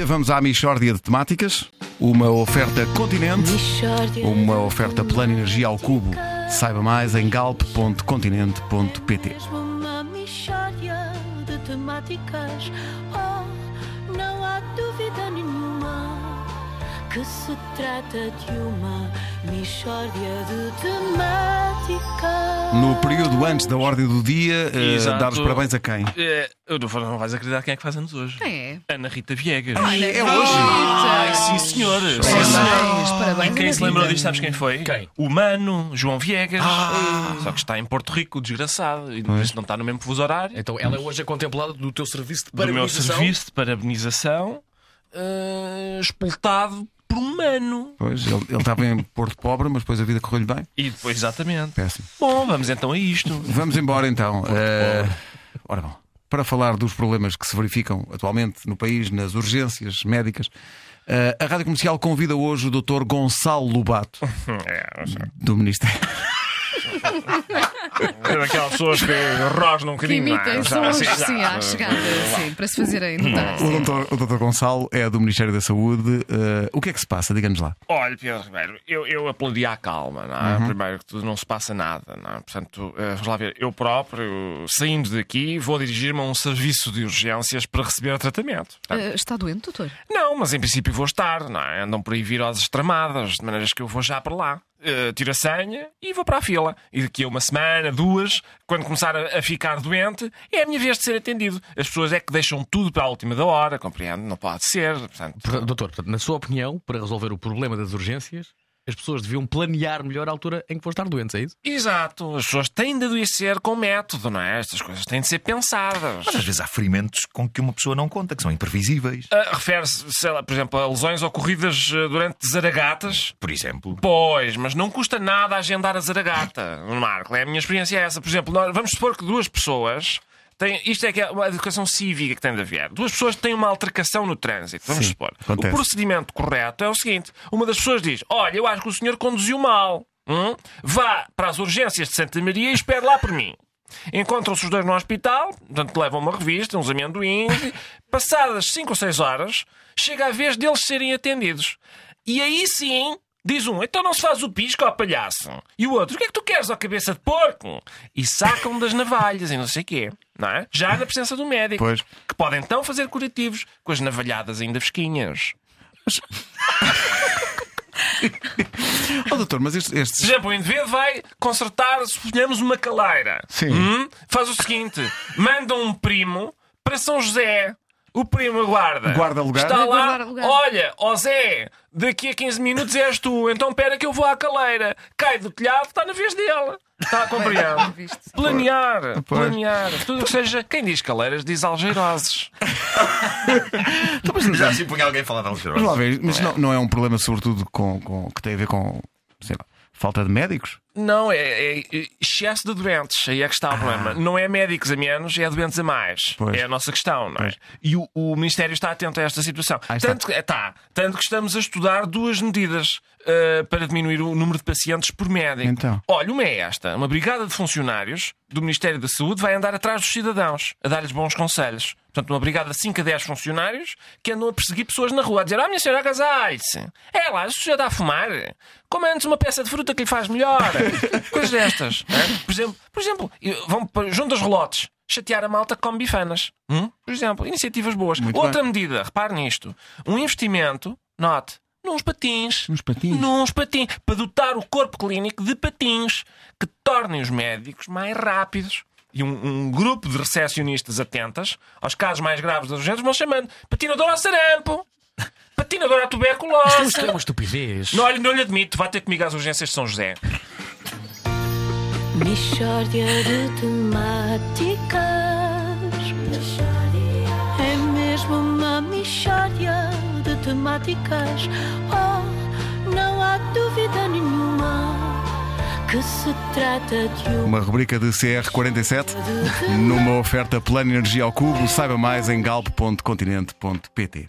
Vamos à Michórdia de Temáticas, uma oferta continente, uma oferta plana energia ao cubo. Saiba mais em galp.continente.pt. Uma de temáticas. Oh, não há dúvida nenhuma que se trata de uma mixória de temáticas. No período antes da ordem do dia, Exato. dar os parabéns a quem? É, eu não, não vais acreditar quem é que faz anos hoje. Quem é? Ana Rita Viegas. é hoje! Ai, sim, senhor. Sim, Parabéns, senhor. parabéns, E quem se lembrou disto, sabes quem foi? Quem? O Mano, João Viegas. Só que está em Porto Rico, desgraçado. E por isso não está no mesmo fuso horário. Então ela é hoje a contemplada do teu serviço de do meu parabenização. serviço de parabenização, eh, espoltado por um Mano. Pois, ele, ele estava em Porto Pobre, mas depois a vida correu-lhe bem. E depois, exatamente. Péssimo. Bom, vamos então a isto. Vamos embora então. Eh, ora bom, para falar dos problemas que se verificam atualmente no país, nas urgências médicas, eh, a Rádio Comercial convida hoje o Dr. Gonçalo Lobato, É, do Ministério. É daquelas pessoas que rosnam um Que bocadinho. imitem não é? sons, Sim, sim, à chegada, sim, para se fazerem notar. O Dr. o Dr. Gonçalo é do Ministério da Saúde. Eh, o que é que se passa? Diga-nos lá. Olha, Pedro Ribeiro, eu, eu apelaria à calma, não é? Primeiro que tudo, não se passa nada, não é? Portanto, eh, vamos lá ver, eu próprio, saindo daqui, vou dirigir-me a um serviço de urgências para receber tratamento. Portanto, Eh, está doente, doutor? Não, mas em princípio vou estar, não é? Andam por aí viroses tramadas, de maneiras que eu vou já para lá. Eh, tiro a senha e vou para a fila. E daqui a uma semana, duas, quando começar a, a ficar doente, é a minha vez de ser atendido. As pessoas é que deixam tudo para a última da hora, compreende? Não pode ser. Portanto, Doutor, portanto, na sua opinião, para resolver o problema das urgências, as pessoas deviam planear melhor a altura em que vão estar doentes, é isso? Exato, as pessoas têm de adoecer com método, não é? Estas coisas têm de ser pensadas. Mas às vezes há ferimentos com que uma pessoa não conta, que são imprevisíveis. Ah, Refere-se, sei lá, por exemplo, a lesões ocorridas ah, durante zaragatas. Por exemplo. Pois, mas não custa nada agendar a zaragata, Marco. É a minha experiência é essa. Por exemplo, nós- vamos supor que duas pessoas. Têm, isto é que é uma educação cívica que tem de haver. Duas pessoas têm uma altercação no trânsito, vamos Sim, supor. acontece. O procedimento correto é o seguinte: uma das pessoas diz: Olha, eu acho que o senhor conduziu mal. Hum? Vá para as urgências de Santa Maria e espere lá por mim. Encontram-se os dois no hospital, portanto levam uma revista, uns amendoins. Passadas 5 ou 6 horas, chega a vez deles serem atendidos. E aí sim, diz um, então não se faz o pisco ao palhaço. E o outro, o que é que tu queres ao cabeça de porco? E sacam das navalhas e não sei o quê. Não é? Já na presença do médico. Pois. Que pode então fazer curativos com as navalhadas ainda fresquinhas. Oh, doutor, mas estes. estes- Por exemplo, o indivíduo vai consertar, suponhamos, uma caleira. Sim. Hum? Faz o seguinte: manda um primo para São José. O primo aguarda. Guarda lugar. Está lá. Guarda lugar. Olha, ó Zé, daqui a 15 minutos és tu. Então espera que eu vou à caleira. Cai do telhado, está na vez dele. Está a compreender? Planear, planear. Tudo o que seja. Quem diz caleiras diz algeiroses. Já se punha alguém a falar de Vamos lá ver, mas não, não é um problema, sobretudo, com, com- que tem a ver com sei lá, falta de médicos? Não, é, é excesso de doentes. Aí é que está o problema. Não é médicos a menos, é doentes a mais. Pois. É a nossa questão, não é? Pois. E o, o Ministério está atento a esta situação. Ah, está. tanto, que, tá, tanto que estamos a estudar duas medidas uh, para diminuir o número de pacientes por médico. Então. Olha, uma é esta: uma brigada de funcionários do Ministério da Saúde vai andar atrás dos cidadãos, a dar-lhes bons conselhos. Portanto, uma brigada de 5 a 10 funcionários que andam a perseguir pessoas na rua, a dizer: Ah, minha senhora, agasalhe-se. É lá, se já está a fumar, coma antes uma peça de fruta que lhe faz melhor. Coisas destas. é? Por exemplo, por exemplo vão aos relotes. Chatear a malta come bifanas. Hum? Por exemplo, iniciativas boas. Muito Outra medida, repare nisto: um investimento, note, nos patins. Nos patins? Nos patins. Para dotar o corpo clínico de patins que tornem os médicos mais rápidos. E um, um grupo de recepcionistas atentas aos casos mais graves das urgências vão chamando patinador ao sarampo, patinador à Isto é tuberculose. uma estupidez. Não, não lhe admito, vá ter comigo às urgências de São José. Mixória de temáticas. É mesmo uma mixória de temáticas. Oh, não há dúvida nenhuma que se trata de uma. Uma rubrica de CR47 numa oferta plano energia ao cubo. Saiba mais em galp.continente.pt.